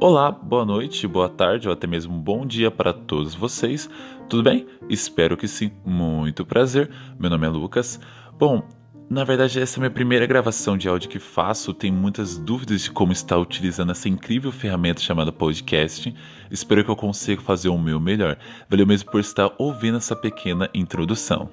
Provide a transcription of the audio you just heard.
Olá, boa noite, boa tarde ou até mesmo bom dia para todos vocês. Tudo bem? Espero que sim. Muito prazer. Meu nome é Lucas. Bom, na verdade, essa é a minha primeira gravação de áudio que faço. Tenho muitas dúvidas de como estar utilizando essa incrível ferramenta chamada podcast. Espero que eu consiga fazer o meu melhor. Valeu mesmo por estar ouvindo essa pequena introdução.